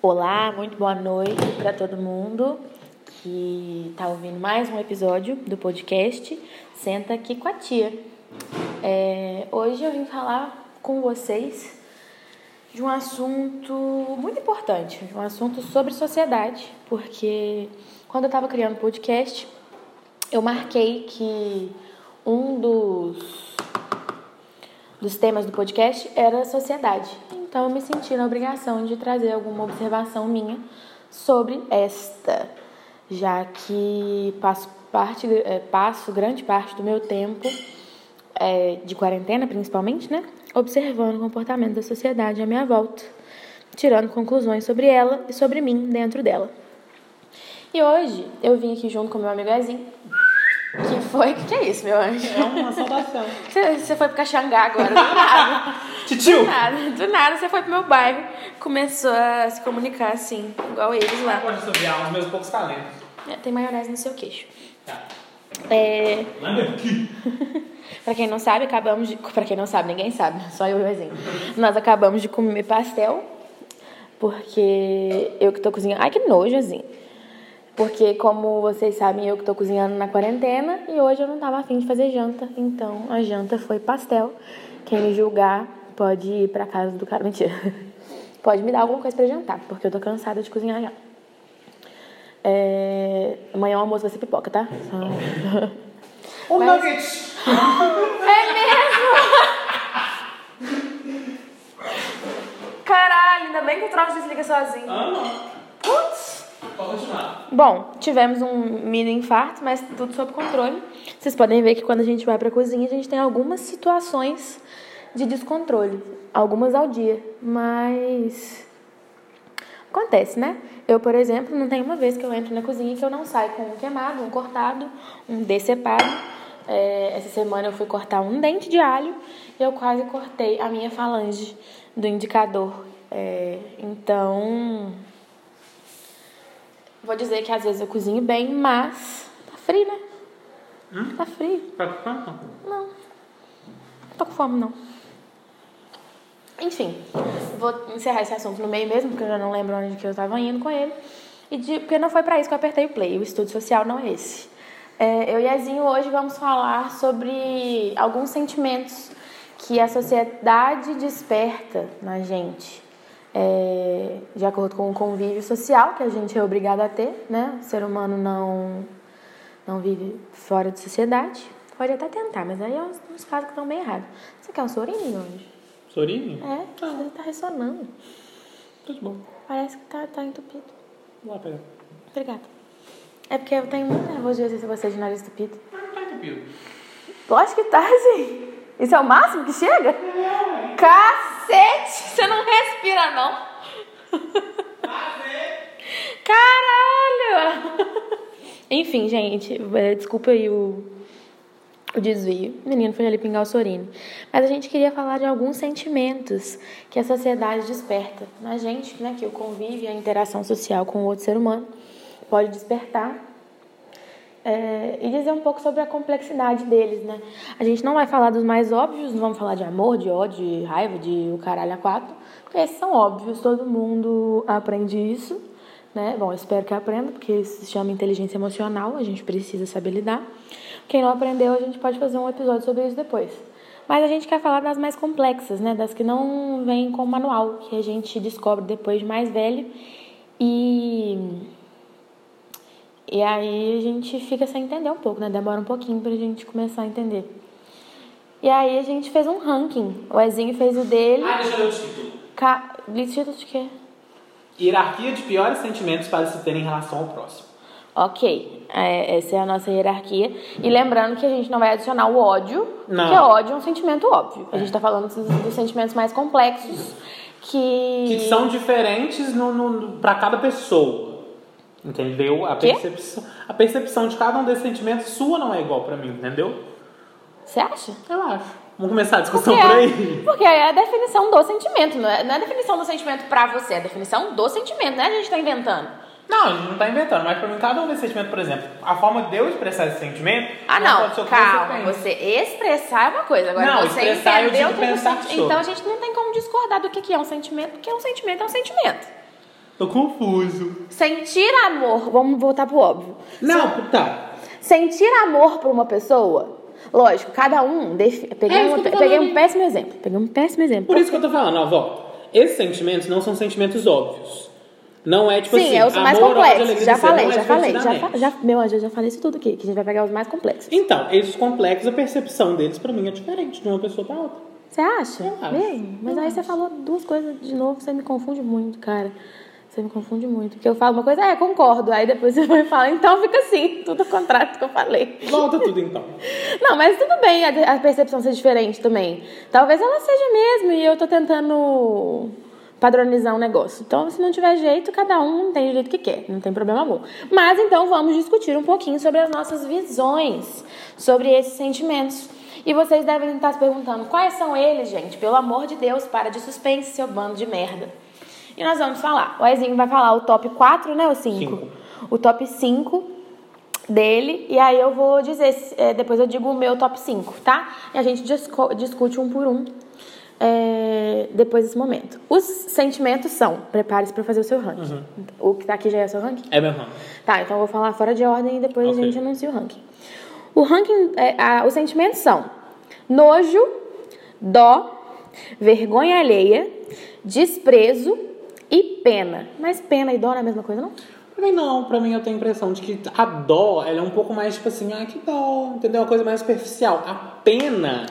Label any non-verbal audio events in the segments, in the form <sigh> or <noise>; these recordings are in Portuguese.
Olá, muito boa noite para todo mundo que está ouvindo mais um episódio do podcast Senta aqui com a tia. É, hoje eu vim falar com vocês de um assunto muito importante, um assunto sobre sociedade, porque quando eu estava criando o podcast, eu marquei que um dos, dos temas do podcast era sociedade. Então eu me senti na obrigação de trazer alguma observação minha sobre esta, já que passo, parte, é, passo grande parte do meu tempo é, de quarentena, principalmente, né? Observando o comportamento da sociedade à minha volta, tirando conclusões sobre ela e sobre mim dentro dela. E hoje eu vim aqui junto com meu amigo Ezinho que foi? O que, que é isso, meu anjo? É uma saudação. <laughs> Você, você foi pro Caxangá agora, do nada. Titio! Do nada, do nada você foi pro meu bairro, começou a se comunicar assim, igual eles lá. Pode assoviar os meus poucos talentos. É, tem maionese no seu queixo. Tá. É, <laughs> pra quem não sabe, acabamos de. Pra quem não sabe, ninguém sabe, só eu e o Ezinho. Nós acabamos de comer pastel, porque eu que tô cozinhando. Ai, que nojo, Ezinho. Porque, como vocês sabem, eu que tô cozinhando na quarentena e hoje eu não tava afim de fazer janta. Então, a janta foi pastel. Quem me julgar pode ir pra casa do cara. Mentira. <laughs> Pode me dar alguma coisa pra jantar, porque eu tô cansada de cozinhar já. É... Amanhã o almoço vai ser pipoca, tá? Só- <laughs> Um Mas- nugget! <laughs> É mesmo? Caralho, ainda bem que o troço desliga sozinho. Ah, não. Continuar. Bom, tivemos um mini infarto, mas tudo sob controle. Vocês podem ver que quando a gente vai pra cozinha, a gente tem algumas situações de descontrole. Algumas ao dia, mas. Acontece, né? Eu, por exemplo, não tem uma vez que eu entro na cozinha que eu não saio com um queimado, um cortado, um decepado. É, essa semana eu fui cortar um dente de alho e eu quase cortei a minha falange do indicador. É, então, Vou dizer que às vezes eu cozinho bem, mas tá frio, né? Hum? Tá frio. Tá com fome? Não. Não tô com fome, não. Enfim, vou encerrar esse assunto no meio mesmo, porque eu já não lembro onde que eu tava indo com ele. E de, porque não foi pra isso que eu apertei o play. O estudo social não é esse. É, eu e Ezinho hoje vamos falar sobre alguns sentimentos que a sociedade desperta na gente. É, de acordo com o convívio social que a gente é obrigado a ter, né? O ser humano não, não vive fora de sociedade. Pode até tentar, mas aí é uns, uns casos que estão bem errados. Você quer um sorinho hoje? Sorinho? É, ele tá ressonando. Tudo bom. Parece que tá, tá entupido. Vamos lá pegar. Obrigada. É porque eu tenho muito nervoso de ver se você é de nariz entupido. Mas não tá entupido. Lógico que tá, <laughs> sim. Isso é o máximo que chega? Cacete! Você não respira, não? Caralho! Enfim, gente, é, desculpa aí o, o desvio. O menino foi ali pingar o sorino. Mas a gente queria falar de alguns sentimentos que a sociedade desperta na gente, né? Que o convívio e a interação social com o outro ser humano pode despertar. É, e dizer um pouco sobre a complexidade deles, né? A gente não vai falar dos mais óbvios, não vamos falar de amor, de ódio, de raiva, de o caralho a quatro, porque esses são óbvios, todo mundo aprende isso, né? Bom, espero que aprenda, porque isso se chama inteligência emocional, a gente precisa saber lidar. Quem não aprendeu, a gente pode fazer um episódio sobre isso depois. Mas a gente quer falar das mais complexas, né? Das que não vêm com manual, que a gente descobre depois de mais velho e e aí a gente fica sem entender um pouco, né? Demora um pouquinho pra gente começar a entender. E aí a gente fez um ranking. O Ezinho fez o dele. Ah, deixa eu ler o título. Ca... Título de quê? Hierarquia de piores sentimentos para se ter em relação ao próximo. Ok, é, essa é a nossa hierarquia. E lembrando que a gente não vai adicionar o ódio, Não. porque ódio é um sentimento óbvio. A gente tá falando dos, dos sentimentos mais complexos que. Que são diferentes no, no, para cada pessoa. Entendeu? A Quê? percepção, a percepção de cada um desses sentimentos sua não é igual pra mim, entendeu? Você acha? Eu acho. Vamos começar a discussão Porque por é, aí? porque é a definição do sentimento, não é, não é a definição do sentimento pra você, é a definição do sentimento, não é a gente tá inventando. Não, a gente não tá inventando, mas pra mim cada um desses sentimentos, por exemplo, a forma de eu expressar esse sentimento. Ah, não não, pode ser o que você calma. Você expressar é uma coisa, agora Não, você expressar, eu entendeu digo que o pensar sobre. Então a gente não tem como discordar do que que é um sentimento, porque um sentimento é um sentimento. Tô confuso. Sentir amor, vamos voltar pro óbvio. Não, tá. Sentir amor por uma pessoa, lógico, cada um. defi- Peguei, É um, eu peguei um péssimo exemplo. Peguei um péssimo exemplo. Por isso que eu tô falando, ó, vó. Esses sentimentos não são sentimentos óbvios. Não é tipo Sim, assim, é os mais amor, complexos. alegria, Já falei, é já falei. Já, já, meu anjo, eu já falei isso tudo aqui, que a gente vai pegar os mais complexos. Então, esses complexos, a percepção deles pra mim é diferente de uma pessoa pra outra. Você acha? Eu acho. Mesmo? Mas aí você falou duas coisas de novo, você me confunde muito, cara. Você me confunde muito. Porque eu falo uma coisa, é, concordo. Aí depois você vai falar, então fica assim, tudo ao contrário do que eu falei. Volta tudo então. <laughs> Não, mas tudo bem a, a percepção ser diferente também. Talvez ela seja mesmo e eu tô tentando padronizar um negócio. Então, se não tiver jeito, cada um tem o jeito que quer, não tem problema algum. Mas então vamos discutir um pouquinho sobre as nossas visões sobre esses sentimentos. E vocês devem estar se perguntando quais são eles, gente. Pelo amor de Deus, para de suspense, seu bando de merda. E nós vamos falar. O Ezinho vai falar o top 4, né? O 5? Cinco. O top 5 dele. E aí eu vou dizer, é, depois eu digo o meu top 5, tá? E a gente discute um por um é, depois desse momento. Os sentimentos são, prepare-se para fazer o seu ranking. O que tá aqui já é o seu ranking? É meu ramo. Tá, então eu vou falar fora de ordem e depois Ok. a gente anuncia o ranking. O ranking, é, a- os sentimentos são nojo, dó, vergonha alheia, desprezo e pena. Mas pena e dó não é a mesma coisa, não? Pra mim não, pra mim eu tenho a impressão de que a dó, ela é um pouco mais tipo assim, ah, que dó, entendeu? Uma coisa mais superficial. A pena,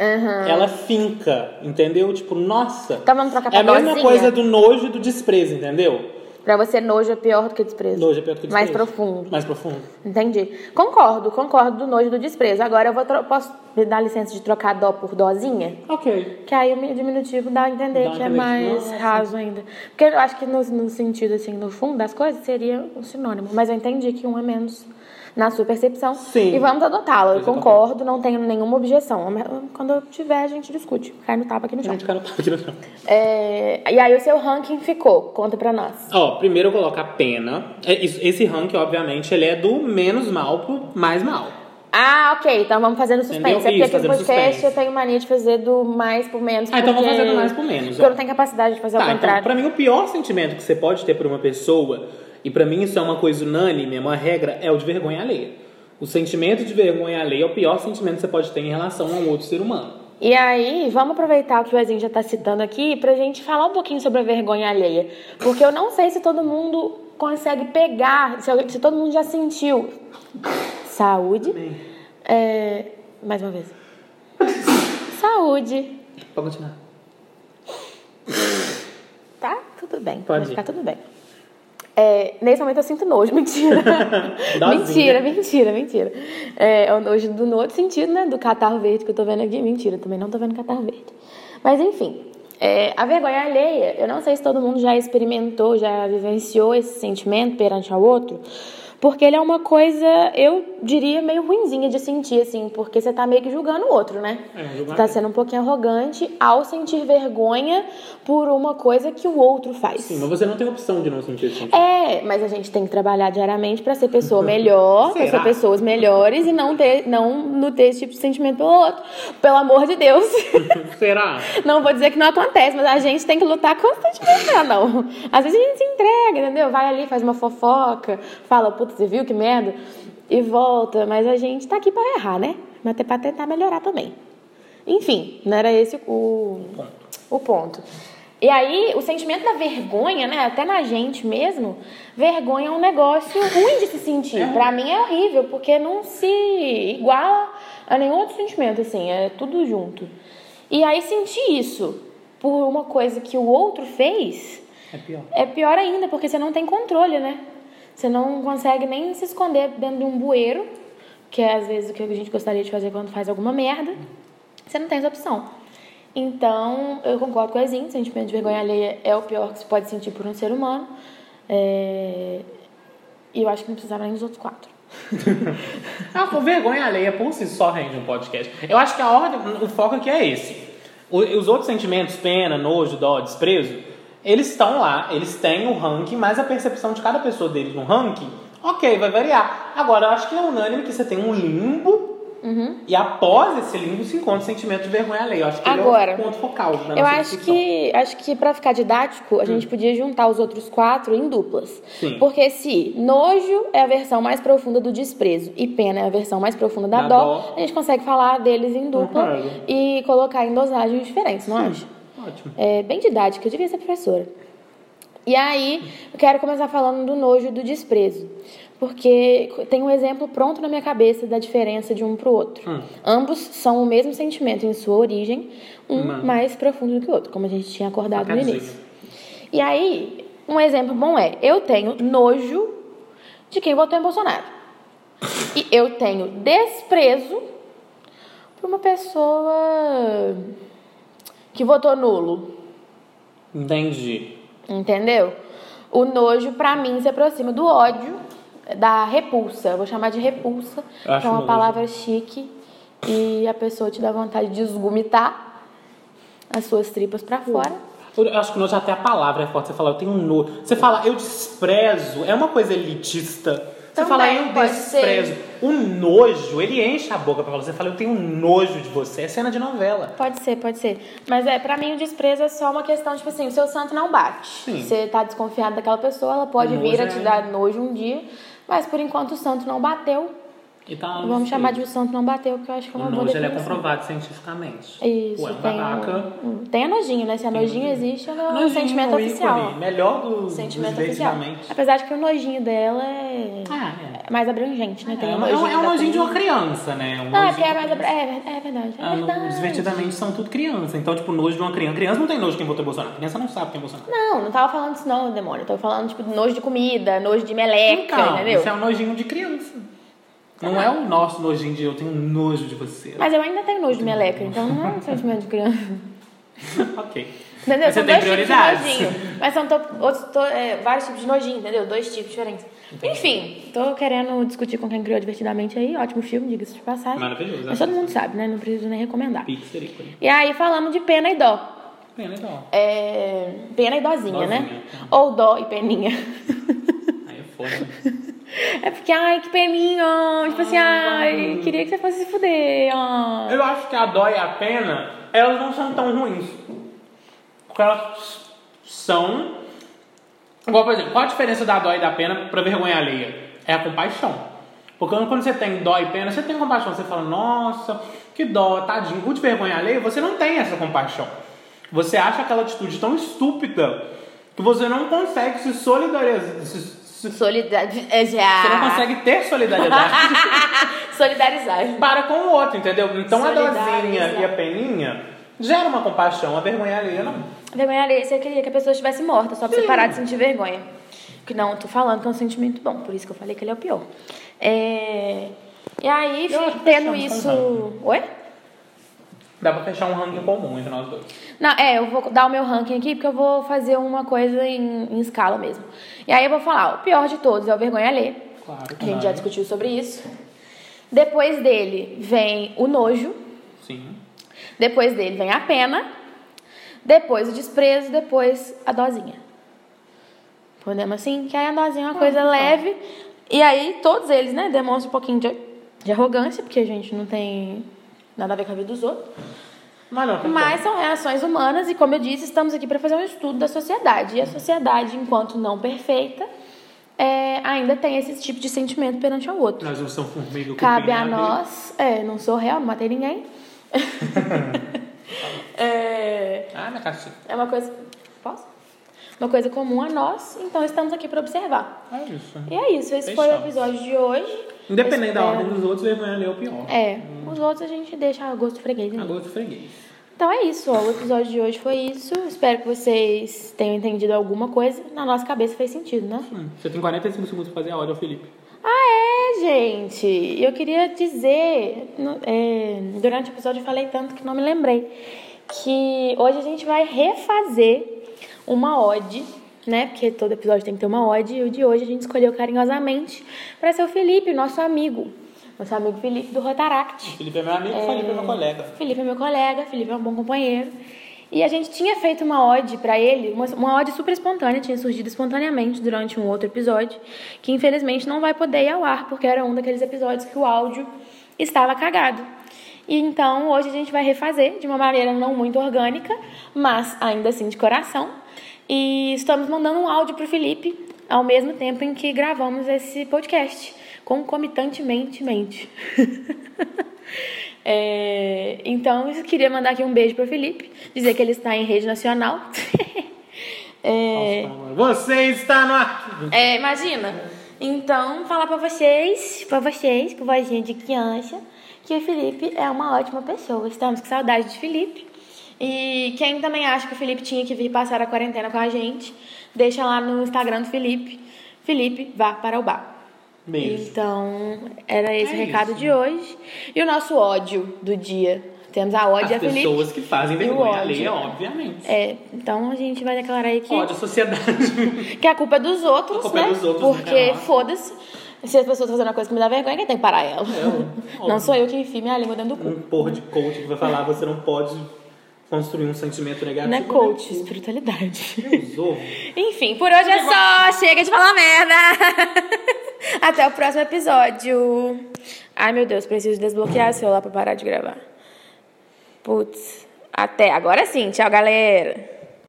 Aham. ela finca, entendeu? Tipo, nossa. Então vamos trocar pra É a mesma dózinha? coisa do nojo e do desprezo, entendeu? Pra você, nojo é pior do que desprezo. Nojo é pior do que Mais desprezo. profundo. Mais profundo. Entendi. Concordo, concordo do nojo e do desprezo. Agora eu vou tro- posso me dar licença de trocar dó por dózinha? Ok. Que aí o diminutivo dá a entender Dá que é entender que- mais Nossa. raso ainda. Porque eu acho que no, no sentido, assim, no fundo das coisas, seria um sinônimo. Mas eu entendi que um é menos na sua percepção. Sim. E vamos adotá-lo. Eu concordo, não tenho nenhuma objeção. Quando eu tiver, a gente discute. Cai no tapa aqui no A chão. gente cara tá aqui no chão. É, E aí o seu ranking ficou. Conta pra nós. Ó, primeiro eu coloco a pena. É, Esse ranking, obviamente, ele é do menos mal pro mais mal. Ah, ok. Então vamos fazer no suspense. Entendeu? É porque Isso, aqui no podcast suspense. eu tenho mania de fazer do mais por menos. Ah, então vamos fazer do mais por menos, Porque ó. eu não tenho capacidade de fazer Tá, ao então, contrário. pra mim, o pior sentimento que você pode ter por uma pessoa, e pra mim isso é uma coisa unânime, é uma regra, é o de vergonha alheia. O sentimento de vergonha alheia é o pior sentimento que você pode ter em relação a um outro ser humano. E aí, vamos aproveitar o que o Ezinho já tá citando aqui pra gente falar um pouquinho sobre a vergonha alheia. Porque eu não sei se todo mundo consegue pegar, se, se todo mundo já sentiu. Saúde. É, mais uma vez. <laughs> Saúde. Pode continuar. Tá tudo bem. Pode vai ficar tudo bem. É, nesse momento eu sinto nojo, <laughs> <laughs> mentira. Mentira, mentira, mentira. É, é o nojo do no outro sentido, né? Do catarro verde que eu tô vendo aqui. Mentira, também não tô vendo catarro verde. Mas enfim, é, a vergonha alheia, eu não sei se todo mundo já experimentou, já vivenciou esse sentimento perante ao outro. Porque ele é uma coisa, eu diria, meio ruinzinha de sentir, assim, porque você tá meio que julgando o outro, né? É, Você tá sendo um pouquinho arrogante ao sentir vergonha por uma coisa que o outro faz. Sim, mas você não tem opção de não sentir sentimento. É, mas a gente tem que trabalhar diariamente pra ser pessoa melhor, pra ser pessoas melhores e não ter, não, não ter esse tipo de sentimento pelo outro. Pelo amor de Deus. <laughs> Será? Não vou dizer que não acontece, mas a gente tem que lutar constantemente pra não. Às vezes a gente se entrega, entendeu? Vai ali, faz uma fofoca, fala, puta, você viu que merda? E volta. Mas a gente tá aqui pra errar, né? Mas até pra tentar melhorar também. Enfim, não era esse o, o ponto. E aí, o sentimento da vergonha, né? Até na gente mesmo, vergonha é um negócio ruim de se sentir. Pra mim é horrível, porque não se iguala a nenhum outro sentimento, assim, é tudo junto. E aí, sentir isso por uma coisa que o outro fez É pior. é pior ainda, porque você não tem controle, né? Você não consegue nem se esconder dentro de um bueiro, que é às vezes o que a gente gostaria de fazer quando faz alguma merda. Você não tem essa opção. Então, eu concordo com o Ezinho, sentimento de vergonha alheia é o pior que se pode sentir por um ser humano. É, E eu acho que não precisava nem dos outros quatro. <laughs> Ah, com vergonha alheia por si só rende um podcast. Eu acho que a ordem, o foco aqui é esse. Os outros sentimentos, pena, nojo, dó, desprezo, eles estão lá, eles têm o ranking, mas a percepção de cada pessoa deles no ranking, ok, vai variar. Agora, eu acho que é unânime que você tem um limbo E após esse limbo se encontra o sentimento de vergonha alheia. Eu acho que Agora, ele é o ponto focal da Eu acho discussão. que, acho que para ficar didático, a gente podia juntar os outros quatro em duplas. Sim. Porque se nojo é a versão mais profunda do desprezo e pena é a versão mais profunda da, Da dó, dó. a gente consegue falar deles em dupla Concordo. e colocar em dosagens diferentes, não acha? Ótimo. É bem didática, eu devia ser professora. E aí, eu quero começar falando do nojo e do desprezo. Porque tem um exemplo pronto na minha cabeça da diferença de um pro outro. Hum. Ambos são o mesmo sentimento em sua origem, um Hum. mais profundo do que o outro, como a gente tinha acordado no início. E aí, um exemplo bom é: eu tenho nojo de quem votou em Bolsonaro. E eu tenho desprezo por uma pessoa que votou nulo. Entendi. Entendeu? O nojo, pra mim, se aproxima do ódio, da repulsa. Eu vou chamar de repulsa, que é uma palavra chique e a pessoa te dá vontade de esgumitar as suas tripas pra fora. Eu acho que nojo até a palavra é forte. Você fala, eu tenho nojo. Você fala, eu desprezo. É uma coisa elitista. Você fala, eu desprezo. O nojo, ele enche a boca pra. Você fala, eu tenho nojo de você. É cena de novela. Pode ser, pode ser. Mas é, pra mim o desprezo é só uma questão, tipo assim, o seu santo não bate. Sim. Você tá desconfiado daquela pessoa, ela pode vir a te é- dar nojo um dia, mas por enquanto o santo não bateu. E tá no Vamos chamar de o santo não bateu, porque eu acho que é O uma boa nojo, ele é comprovado cientificamente. Isso, Ué, um tem, babaca. um, tem a nojinho, né? Se a nojinho existe, é o Nojinho, sentimento o ícone, oficial. Melhor do, Sentimento oficial. Apesar de que o nojinho dela é, Ah, é mais abrangente, né? é. Tem É, o um- é um, é um nojinho de uma criança, né? Um Não, é nojinho porque é mais criança. abra... é, é verdade, é Ah, verdade. divertidamente são tudo criança. Então, tipo, nojo de uma criança. Criança não tem nojo de quem votou Bolsonaro. Criança não sabe quem é Bolsonaro. Não, não tava falando disso não, demônio. Eu tava falando, tipo, nojo de comida, nojo de meleca, Então, entendeu? isso é um nojinho de criança. Não é o nosso nojinho de eu tenho nojo de você. Mas eu ainda tenho nojo de meleca, então não é um sentimento de criança. <laughs> ok. Entendeu? Mas você são tem dois tipos de prioridades. nojinho. Mas são to- outros, to- é, vários tipos de nojinho, entendeu? Dois tipos diferentes. Enfim, tô querendo discutir com quem criou divertidamente aí. Ótimo filme, diga-se de passagem. Maravilhoso. Mas todo mundo sabe, né? Não preciso nem recomendar. E aí, falando de pena e dó. Bem legal. É, pena e dózinha, né? Dózinha. Ou dó e peninha. Aí é foda. <laughs> É porque, ai, que peninha. Tipo assim, ai, queria que você fosse se fuder. ai. Eu acho que a dó e a pena, elas não são tão ruins. Porque elas são. Igual, por exemplo, qual a diferença da dó e da pena pra vergonha alheia? É a compaixão. Porque quando você tem dó e pena, você tem compaixão. Você fala, nossa, que dó, tadinho. O de vergonha alheia, você não tem essa compaixão. Você acha aquela atitude tão estúpida que você não consegue se solidarizar. se- Solidariedade. É, Você não consegue ter solidariedade <laughs> Solidarizar. para com o outro, entendeu? Então a dozinha e a peninha gera uma compaixão, a vergonha alheia não. Vergonha alheia, você queria que a pessoa estivesse morta, só pra você parar de sentir vergonha. Que não, eu tô falando que é um sentimento bom, por isso que eu falei que ele é o pior. É... E aí, Eu tendo isso. Oi? Dá pra fechar um ranking comum entre nós dois. Não, é, eu vou dar o meu ranking aqui porque eu vou fazer uma coisa em, em escala mesmo. E aí eu vou falar, o pior de todos é o vergonha alheia. Claro. A gente já discutiu sobre isso. Depois dele vem o nojo. Sim. Depois dele vem a pena. Depois o desprezo. Depois a dozinha. Podemos assim? Que aí a dozinha é uma coisa leve. E aí todos eles, né, demonstram um pouquinho de, de arrogância, porque a gente não tem nada a ver com a vida dos outros. Mas não, tem Mas são reações humanas e, como eu disse, estamos aqui para fazer um estudo da sociedade. E a sociedade, enquanto não perfeita, é, ainda tem esse tipo de sentimento perante ao outro. Nós não somos formiga Cabe a nós. É, não sou réu, não matei ninguém. <laughs> <laughs> é, Ah, minha cacete. é uma coisa. Posso? Uma coisa comum a nós, então estamos aqui para observar. É isso. E é isso, esse foi o Fechamos. episódio de hoje. Independente da Espero- ordem dos outros, alheia é o pior. É, os outros a gente deixa a gosto freguês. né? A gosto freguês. Então é isso, ó, o episódio de hoje foi isso. Espero que vocês tenham entendido alguma coisa. Na nossa cabeça fez sentido, né? Hum, Você tem 45 segundos pra fazer a hora, Felipe. Ah, é, gente. Eu queria dizer, é, durante o episódio eu falei tanto que não me lembrei, que hoje a gente vai refazer uma ode, né? Porque todo episódio tem que ter uma ode. E o de hoje a gente escolheu carinhosamente para ser o Felipe, nosso amigo. Nosso amigo Felipe do Rotaract. Felipe é meu amigo, Felipe é meu colega. Felipe é meu colega, Felipe é um bom companheiro. E a gente tinha feito uma ode pra ele, uma, uma ode super espontânea, tinha surgido espontaneamente durante um outro episódio, que infelizmente não vai poder ir ao ar, porque era um daqueles episódios que o áudio estava cagado. E então hoje a gente vai refazer de uma maneira não muito orgânica, mas ainda assim de coração. E estamos mandando um áudio pro Felipe ao mesmo tempo em que gravamos esse podcast, concomitantemente. <laughs> é, então, eu queria mandar aqui um beijo pro Felipe, dizer que ele está em rede nacional. <laughs> é, Você está no arquivo. É, imagina. Então, falar pra vocês, pra vocês, com vozinha de criança, que Felipe é uma ótima pessoa. Estamos com saudade de Felipe. E quem também acha que o Felipe tinha que vir passar a quarentena com a gente, deixa lá no Instagram do Felipe. Felipe, vá para o bar. Beijo. Então, era esse É o recado isso. de hoje. E o nosso ódio do dia. Temos a ódio As a Felipe. pessoas que fazem vergonha alheia, obviamente. É, então a gente vai declarar aí que, Ódio à sociedade. <laughs> que a culpa é dos outros, A culpa é né? dos outros, Porque não é nossa. foda-se. Se as pessoas estão fazendo uma coisa que me dá vergonha, quem tem que parar ela? É, <laughs> não sou eu que enfio minha língua dentro do cu. um porra de coach que vai falar você não pode construir um sentimento negativo. Não é coach, espiritualidade. Meus <laughs> ovos. Enfim, por hoje é só. Chega de falar merda. <laughs> Até o próximo episódio. Ai, meu Deus, preciso desbloquear o celular pra parar de gravar. Putz. Até. Agora sim. Tchau, galera.